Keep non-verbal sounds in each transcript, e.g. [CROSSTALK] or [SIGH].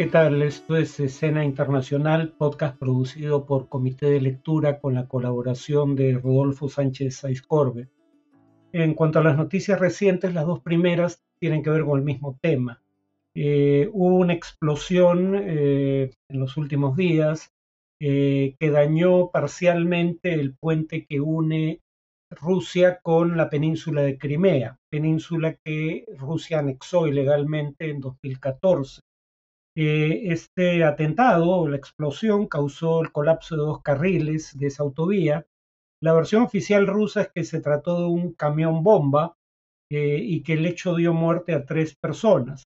¿Qué tal? Esto es Escena Internacional, podcast producido por Comité de Lectura con la colaboración de Rodolfo Sánchez Saizcorbe. En cuanto a las noticias recientes, las dos primeras tienen que ver con el mismo tema. Eh, hubo una explosión eh, en los últimos días eh, que dañó parcialmente el puente que une Rusia con la península de Crimea, península que Rusia anexó ilegalmente en 2014. Eh, este atentado, la explosión, causó el colapso de dos carriles de esa autovía. La versión oficial rusa es que se trató de un camión bomba eh, y que el hecho dio muerte a tres personas.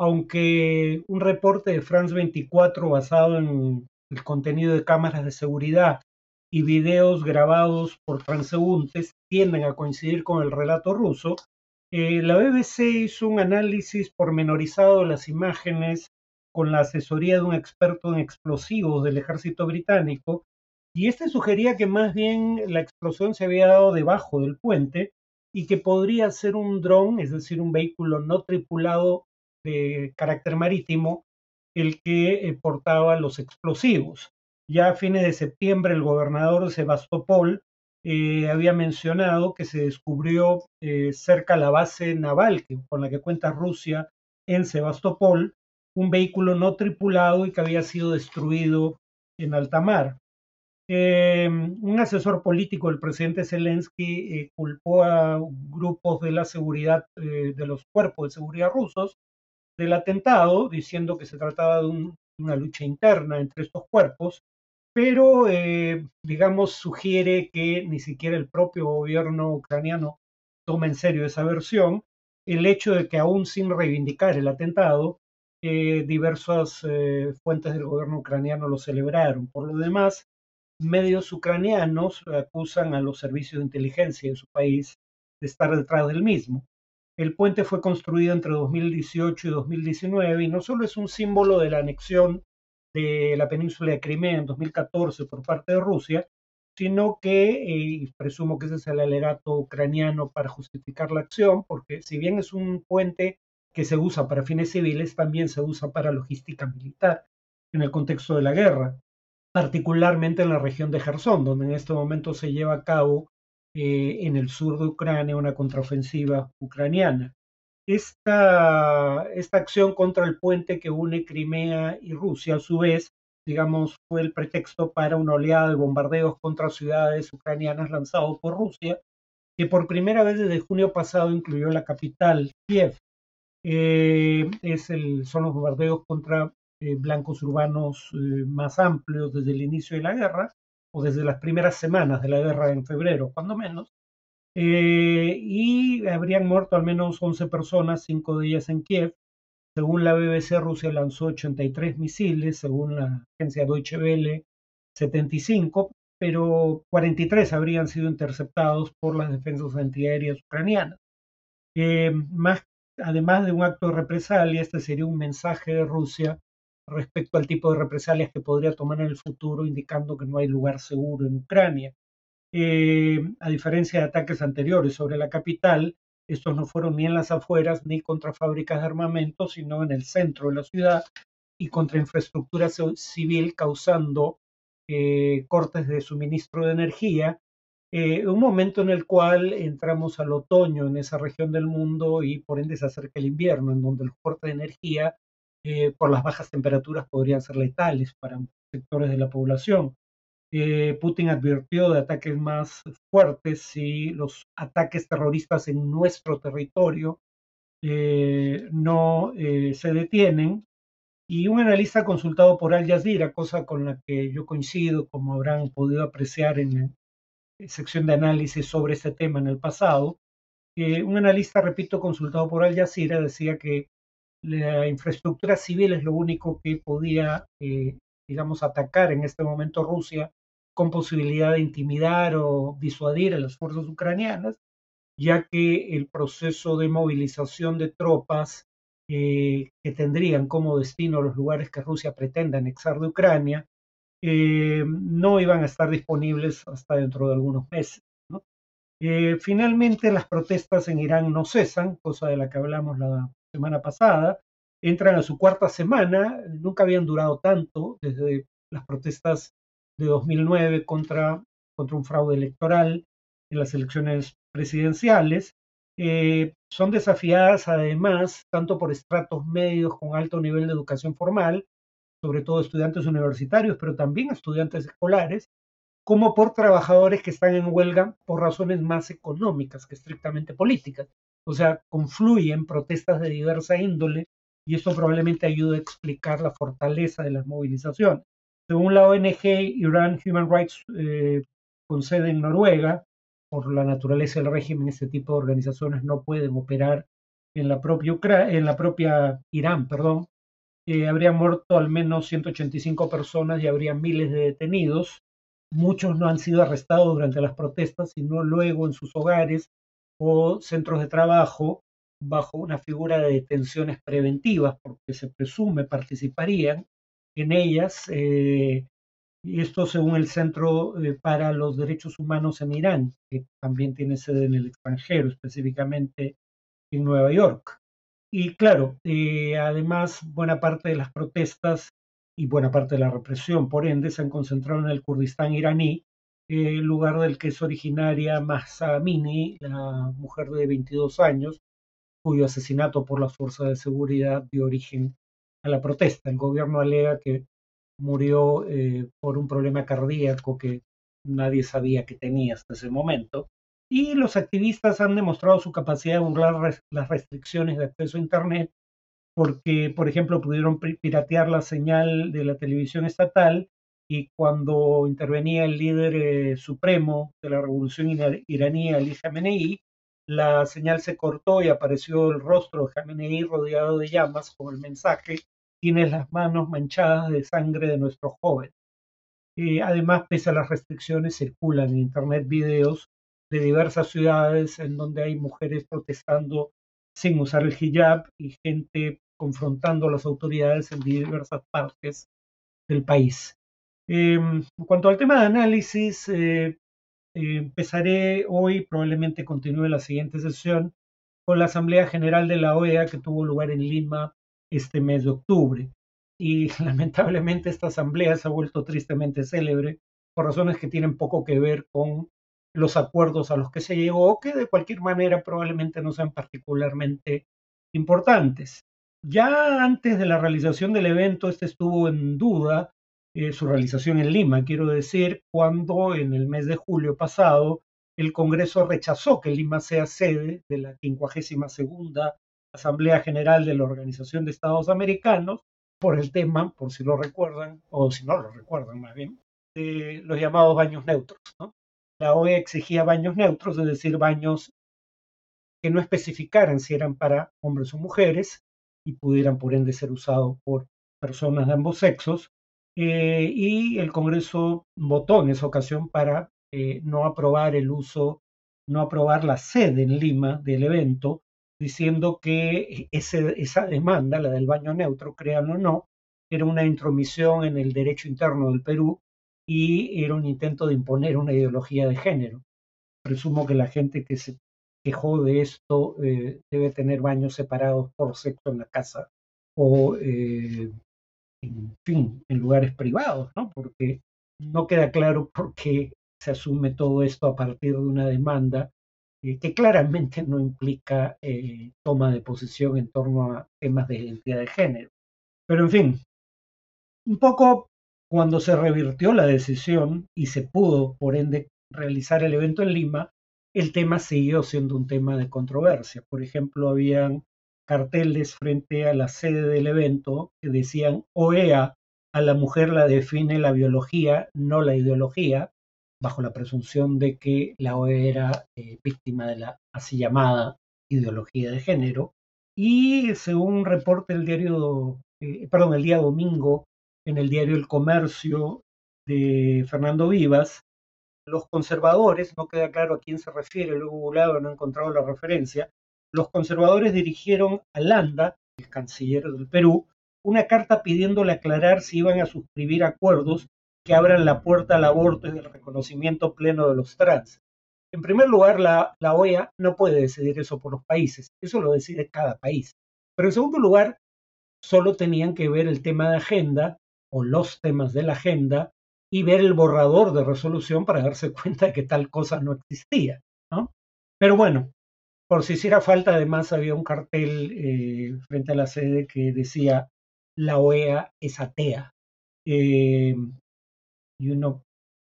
Aunque un reporte de France 24 basado en el contenido de cámaras de seguridad y videos grabados por transeúntes tienden a coincidir con el relato ruso, eh, la BBC hizo un análisis pormenorizado de las imágenes con la asesoría de un experto en explosivos del ejército británico, y este sugería que más bien la explosión se había dado debajo del puente y que podría ser un dron, es decir, un vehículo no tripulado de carácter marítimo, el que eh, portaba los explosivos. Ya a fines de septiembre el gobernador de Sebastopol eh, había mencionado que se descubrió eh, cerca la base naval con la que cuenta Rusia en Sebastopol un vehículo no tripulado y que había sido destruido en alta mar. Eh, un asesor político del presidente Zelensky eh, culpó a grupos de la seguridad, eh, de los cuerpos de seguridad rusos, del atentado, diciendo que se trataba de una lucha interna entre estos cuerpos, pero, digamos, sugiere que ni siquiera el propio gobierno ucraniano toma en serio esa versión. El hecho de que aún sin reivindicar el atentado, diversas eh, fuentes del gobierno ucraniano lo celebraron. Por lo demás, medios ucranianos acusan a los servicios de inteligencia de su país de estar detrás del mismo. El puente fue construido entre 2018 y 2019 y no solo es un símbolo de la anexión de la península de Crimea en 2014 por parte de Rusia, sino que, eh, y presumo que ese es el alegato ucraniano para justificar la acción, porque si bien es un puente que se usa para fines civiles también se usa para logística militar en el contexto de la guerra, particularmente en la región de Gerson, donde en este momento se lleva a cabo eh, en el sur de Ucrania una contraofensiva ucraniana. Esta, esta acción contra el puente que une Crimea y Rusia, a su vez, digamos, fue el pretexto para una oleada de bombardeos contra ciudades ucranianas lanzado por Rusia, que por primera vez desde junio pasado incluyó la capital, Kiev, eh, es el, son los bombardeos contra eh, blancos urbanos eh, más amplios desde el inicio de la guerra, o desde las primeras semanas de la guerra en febrero, cuando menos, y habrían muerto al menos 11 personas, cinco de ellas en Kiev. Según la BBC, Rusia lanzó 83 misiles, según la agencia Deutsche Welle, 75, pero 43 habrían sido interceptados por las defensas antiaéreas ucranianas. más además de un acto de represalia, este sería un mensaje de Rusia respecto al tipo de represalias que podría tomar en el futuro, indicando que no hay lugar seguro en Ucrania. Eh, a diferencia de ataques anteriores sobre la capital, estos no fueron ni en las afueras ni contra fábricas de armamento, sino en el centro de la ciudad y contra infraestructura civil, causando eh, cortes de suministro de energía eh, un momento en el cual entramos al otoño en esa región del mundo y por ende se acerca el invierno, en donde los cortes de energía eh, por las bajas temperaturas podrían ser letales para sectores de la población. Eh, Putin advirtió de ataques más fuertes si los ataques terroristas en nuestro territorio no se detienen. Y un analista consultado por Al Jazeera, cosa con la que yo coincido, como habrán podido apreciar en, sección de análisis sobre este tema en el pasado. Eh, un analista, repito, consultado por Al Jazeera, decía que la infraestructura civil es lo único que podía, eh, digamos, atacar en este momento Rusia con posibilidad de intimidar o disuadir a las fuerzas ucranianas, ya que el proceso de movilización de tropas eh, que tendrían como destino los lugares que Rusia pretenda anexar de Ucrania eh, no iban a estar disponibles hasta dentro de algunos meses. Eh, finalmente, las protestas en Irán no cesan, cosa de la que hablamos la semana pasada. entran a su cuarta semana, nunca habían durado tanto desde las protestas de 2009 contra, contra un fraude electoral en las elecciones presidenciales. Eh, son desafiadas además tanto por estratos medios con alto nivel de educación formal, sobre todo estudiantes universitarios, pero también estudiantes escolares, como por trabajadores que están en huelga por razones más económicas que estrictamente políticas. O sea, confluyen protestas de diversa índole y esto probablemente ayude a explicar la fortaleza de las movilizaciones. Según la ONG Iran Human Rights, eh, con sede en Noruega, por la naturaleza del régimen, este tipo de organizaciones no pueden operar en la propia, en la propia Irán. Perdón. Eh, habrían muerto al menos 185 personas y habría miles de detenidos. Muchos no han sido arrestados durante las protestas, sino luego en sus hogares o centros de trabajo bajo una figura de detenciones preventivas, porque se presume participarían en ellas, eh, y esto según el Centro eh, para los Derechos Humanos en Irán, que también tiene sede en el extranjero, específicamente en Nueva York. Y claro, eh, además, buena parte de las protestas y buena parte de la represión, por ende, se han concentrado en el Kurdistán iraní, el lugar del que es originaria Mahsa Amini, la mujer de 22 años, cuyo asesinato por las fuerzas de seguridad dio origen a la protesta. El gobierno alega que murió eh, por un problema cardíaco que nadie sabía que tenía hasta ese momento. Y los activistas han demostrado su capacidad de burlar las restricciones de acceso a Internet porque, por ejemplo, pudieron piratear la señal de la televisión estatal y cuando intervenía el líder eh, supremo de la revolución iraní, Ali Khamenei, la señal se cortó y apareció el rostro de Khamenei rodeado de llamas con el mensaje tienes las manos manchadas de sangre de nuestro joven. Y además, pese a las restricciones, circulan en Internet videos de diversas ciudades en donde hay mujeres protestando sin usar el hijab y gente confrontando a las autoridades en diversas partes del país. Em, en cuanto al tema de análisis, eh, empezaré hoy, probablemente continúe la siguiente sesión, con la Asamblea General de la OEA que tuvo lugar en Lima este mes de octubre. Y [LAUGHS] lamentablemente esta asamblea se ha vuelto tristemente célebre por razones que tienen poco que ver con los acuerdos a los que se llegó, que de cualquier manera probablemente no sean particularmente importantes. Ya antes de la realización del evento, este estuvo en duda, eh, su realización en Lima, quiero decir, cuando en el mes de julio pasado el Congreso rechazó que Lima sea sede de la 52 Asamblea General de la Organización de Estados Americanos por el tema, por si lo recuerdan, o si no lo recuerdan más bien, de los llamados baños neutros. La OEA exigía baños neutros, es decir, baños que no especificaran si eran para hombres o mujeres y pudieran por ende ser usados por personas de ambos sexos. Eh, y el Congreso votó en esa ocasión para eh, no aprobar el uso, no aprobar la sede en Lima del evento, diciendo que esa demanda, la del baño neutro, crean o no, era una intromisión en el derecho interno del Perú y era un intento de imponer una ideología de género. Presumo que la gente que se quejó de esto eh, debe tener baños separados por sexo en la casa o, eh, en fin, en lugares privados, ¿no? Porque no queda claro por qué se asume todo esto a partir de una demanda eh, que claramente no implica toma de posición en torno a temas de identidad de género. Pero en fin, un poco cuando se revirtió la decisión y se pudo, por ende, realizar el evento en Lima, el tema siguió siendo un tema de controversia. Por ejemplo, habían carteles frente a la sede del evento que decían OEA, a la mujer la define la biología, no la ideología, bajo la presunción de que la OE era eh, víctima de la así llamada ideología de género. Y según un reporte del diario, eh, perdón, el día domingo, en el diario El Comercio de Fernando Vivas, los conservadores, no queda claro a quién se refiere, luego Google no he encontrado la referencia, los conservadores dirigieron a Landa, el canciller del Perú, una carta pidiéndole aclarar si iban a suscribir acuerdos que abran la puerta al aborto y del reconocimiento pleno de los trans. En primer lugar, la, la OEA no puede decidir eso por los países, eso lo decide cada país. Pero en segundo lugar, solo tenían que ver el tema de agenda o los temas de la agenda y ver el borrador de resolución para darse [LAUGHS] cuenta de que tal cosa no existía. ¿no? Pero bueno, por si hiciera falta, además había un cartel eh, frente a la sede que decía la OEA es atea. Eh, y uno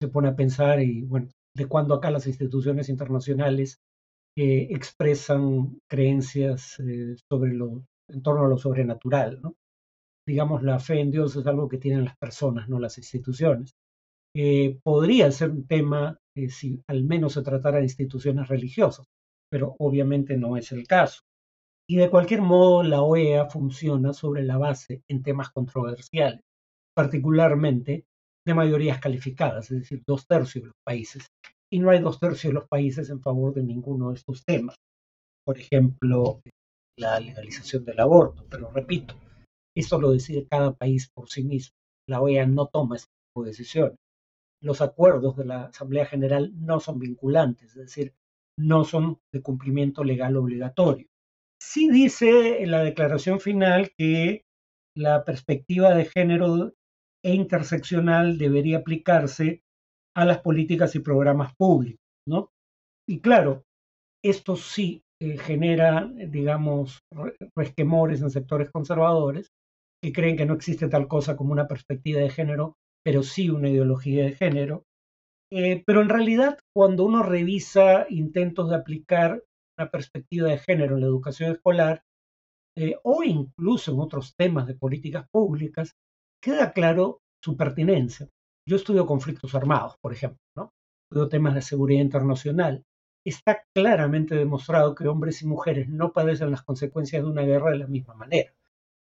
se pone a pensar, y bueno, de cuándo acá las instituciones internacionales eh, expresan creencias sobre lo, en torno a lo sobrenatural. ¿no? Digamos, la fe en Dios es algo que tienen las personas, no las instituciones. Eh, podría ser un tema eh, si al menos se tratara de instituciones religiosas, pero obviamente no es el caso. Y de cualquier modo, la OEA funciona sobre la base en temas controversiales, particularmente de mayorías calificadas, es decir, dos tercios de los países. Y no hay dos tercios de los países en favor de ninguno de estos temas. Por ejemplo, la legalización del aborto, pero repito, esto lo decide cada país por sí mismo. La OEA no toma este tipo de decisiones los acuerdos de la Asamblea General no son vinculantes, es decir, no son de cumplimiento legal obligatorio. Sí dice en la declaración final que la perspectiva de género e interseccional debería aplicarse a las políticas y programas públicos, ¿no? Y claro, esto sí eh, genera, digamos, resquemores en sectores conservadores que creen que no existe tal cosa como una perspectiva de género pero sí una ideología de género. Eh, pero en realidad, cuando uno revisa intentos de aplicar una perspectiva de género en la educación escolar, eh, o incluso en otros temas de políticas públicas, queda claro su pertinencia. Yo estudio conflictos armados, por ejemplo, ¿no? estudio temas de seguridad internacional. Está claramente demostrado que hombres y mujeres no padecen las consecuencias de una guerra de la misma manera.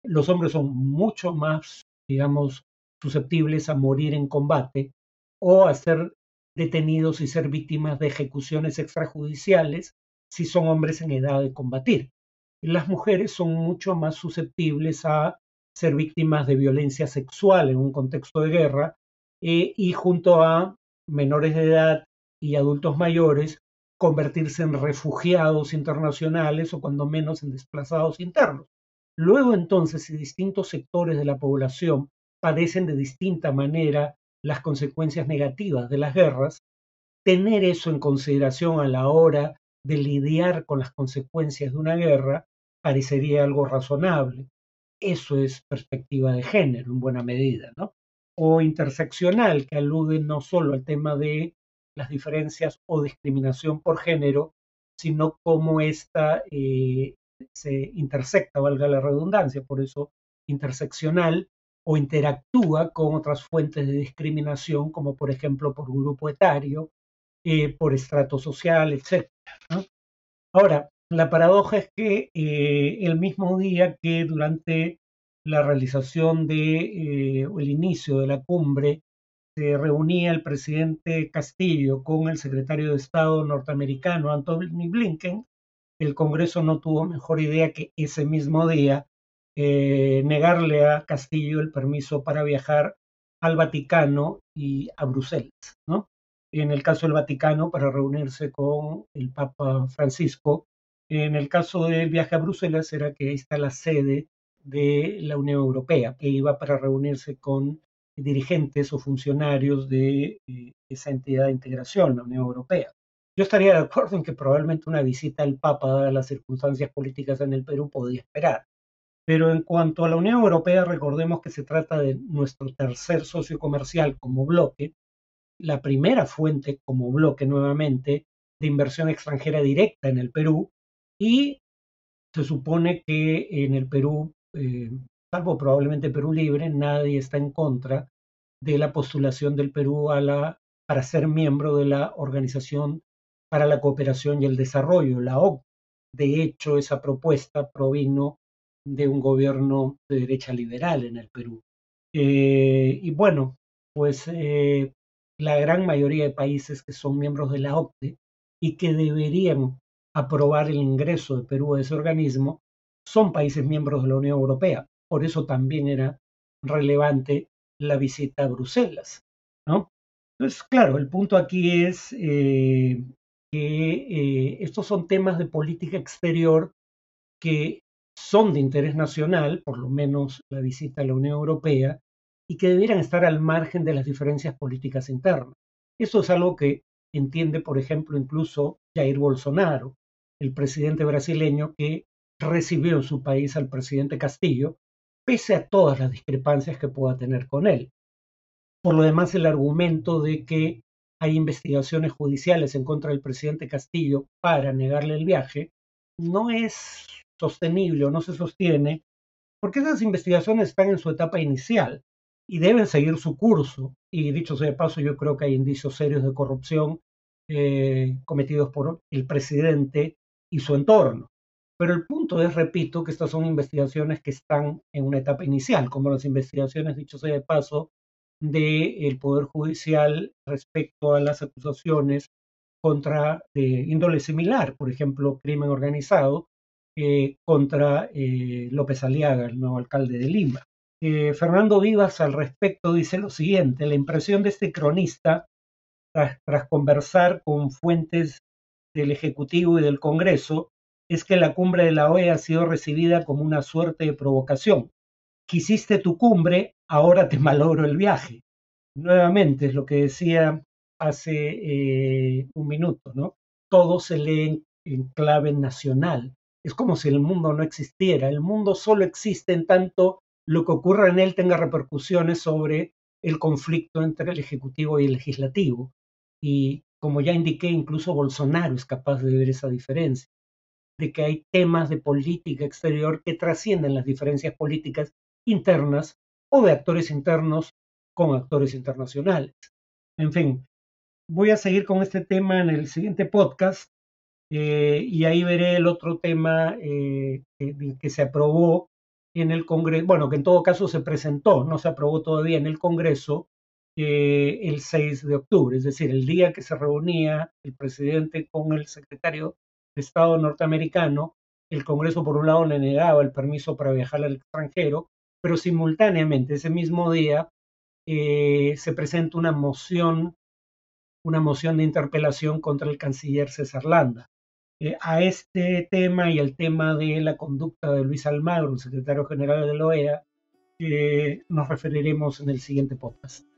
Los hombres son mucho más, digamos, susceptibles a morir en combate o a ser detenidos y ser víctimas de ejecuciones extrajudiciales si son hombres en edad de combatir. Las mujeres son mucho más susceptibles a ser víctimas de violencia sexual en un contexto de guerra eh, y junto a menores de edad y adultos mayores convertirse en refugiados internacionales o cuando menos en desplazados internos. Luego entonces, si distintos sectores de la población padecen de distinta manera las consecuencias negativas de las guerras, tener eso en consideración a la hora de lidiar con las consecuencias de una guerra parecería algo razonable. Eso es perspectiva de género en buena medida, ¿no? O interseccional, que alude no solo al tema de las diferencias o discriminación por género, sino cómo esta eh, se intersecta, valga la redundancia, por eso interseccional o interactúa con otras fuentes de discriminación, como por ejemplo por grupo etario, eh, por estrato social, etc. Ahora, la paradoja es que eh, el mismo día que durante la realización de eh, el inicio de la cumbre se reunía el presidente Castillo con el secretario de Estado norteamericano Anthony Blinken, el Congreso no tuvo mejor idea que ese mismo día eh, negarle a Castillo el permiso para viajar al Vaticano y a Bruselas, ¿no? En el caso del Vaticano, para reunirse con el Papa Francisco. En el caso del viaje a Bruselas, era que ahí está la sede de la Unión Europea, que iba para reunirse con dirigentes o funcionarios de eh, esa entidad de integración, la Unión Europea. Yo estaría de acuerdo en que probablemente una visita al Papa, dadas las circunstancias políticas en el Perú, podía esperar. Pero en cuanto a la Unión Europea, recordemos que se trata de nuestro tercer socio comercial como bloque, la primera fuente como bloque nuevamente de inversión extranjera directa en el Perú y se supone que en el Perú, eh, salvo probablemente Perú Libre, nadie está en contra de la postulación del Perú a la, para ser miembro de la Organización para la Cooperación y el Desarrollo, la OCDE. De hecho, esa propuesta provino de un gobierno de derecha liberal en el Perú. Eh, y bueno, pues eh, la gran mayoría de países que son miembros de la OCDE y que deberían aprobar el ingreso de Perú a ese organismo son países miembros de la Unión Europea. Por eso también era relevante la visita a Bruselas. ¿no? Entonces, claro, el punto aquí es eh, que estos son temas de política exterior que son de interés nacional, por lo menos la visita a la Unión Europea, y que debieran estar al margen de las diferencias políticas internas. Eso es algo que entiende, por ejemplo, incluso Jair Bolsonaro, el presidente brasileño que recibió en su país al presidente Castillo, pese a todas las discrepancias que pueda tener con él. Por lo demás, el argumento de que hay investigaciones judiciales en contra del presidente Castillo para negarle el viaje no es sostenible o no se sostiene porque esas investigaciones están en su etapa inicial y deben seguir su curso. Y dicho sea de paso, yo creo que hay indicios serios de corrupción eh, cometidos por el presidente y su entorno. Pero el punto es, repito, que estas son investigaciones que están en una etapa inicial, como las investigaciones, dicho sea de paso, del Poder Judicial respecto a las acusaciones contra de índole similar, por ejemplo, crimen organizado, eh, contra eh, López Aliaga, el nuevo alcalde de Lima. Eh, Fernando Vivas al respecto dice lo siguiente, la impresión de este cronista, tras conversar con fuentes del Ejecutivo y del Congreso, es que la cumbre de la OEA ha sido recibida como una suerte de provocación. Quisiste tu cumbre, ahora te malogro el viaje. Nuevamente es lo que decía hace eh, un minuto, ¿no? Todo se lee en, clave nacional. Es como si el mundo no existiera. El mundo solo existe en tanto lo que ocurra en él tenga repercusiones sobre el conflicto entre el Ejecutivo y el Legislativo. Y como ya indiqué, incluso Bolsonaro es capaz de ver esa diferencia de que hay temas de política exterior que trascienden las diferencias políticas internas o de actores internos con actores internacionales. En fin, voy a seguir con este tema en el siguiente podcast eh, y ahí veré el otro tema eh, que, se aprobó en el Congreso, bueno, que en todo caso se presentó, no se aprobó todavía en el Congreso eh, el 6 de octubre, es decir, el día que se reunía el presidente con el secretario Estado norteamericano, el Congreso por un lado le negaba el permiso para viajar al extranjero, pero simultáneamente ese mismo día eh, se presenta una moción, una moción de interpelación contra el canciller César Landa. Eh, a este tema y al tema de la conducta de Luis Almagro, secretario general de la OEA, nos referiremos en el siguiente podcast.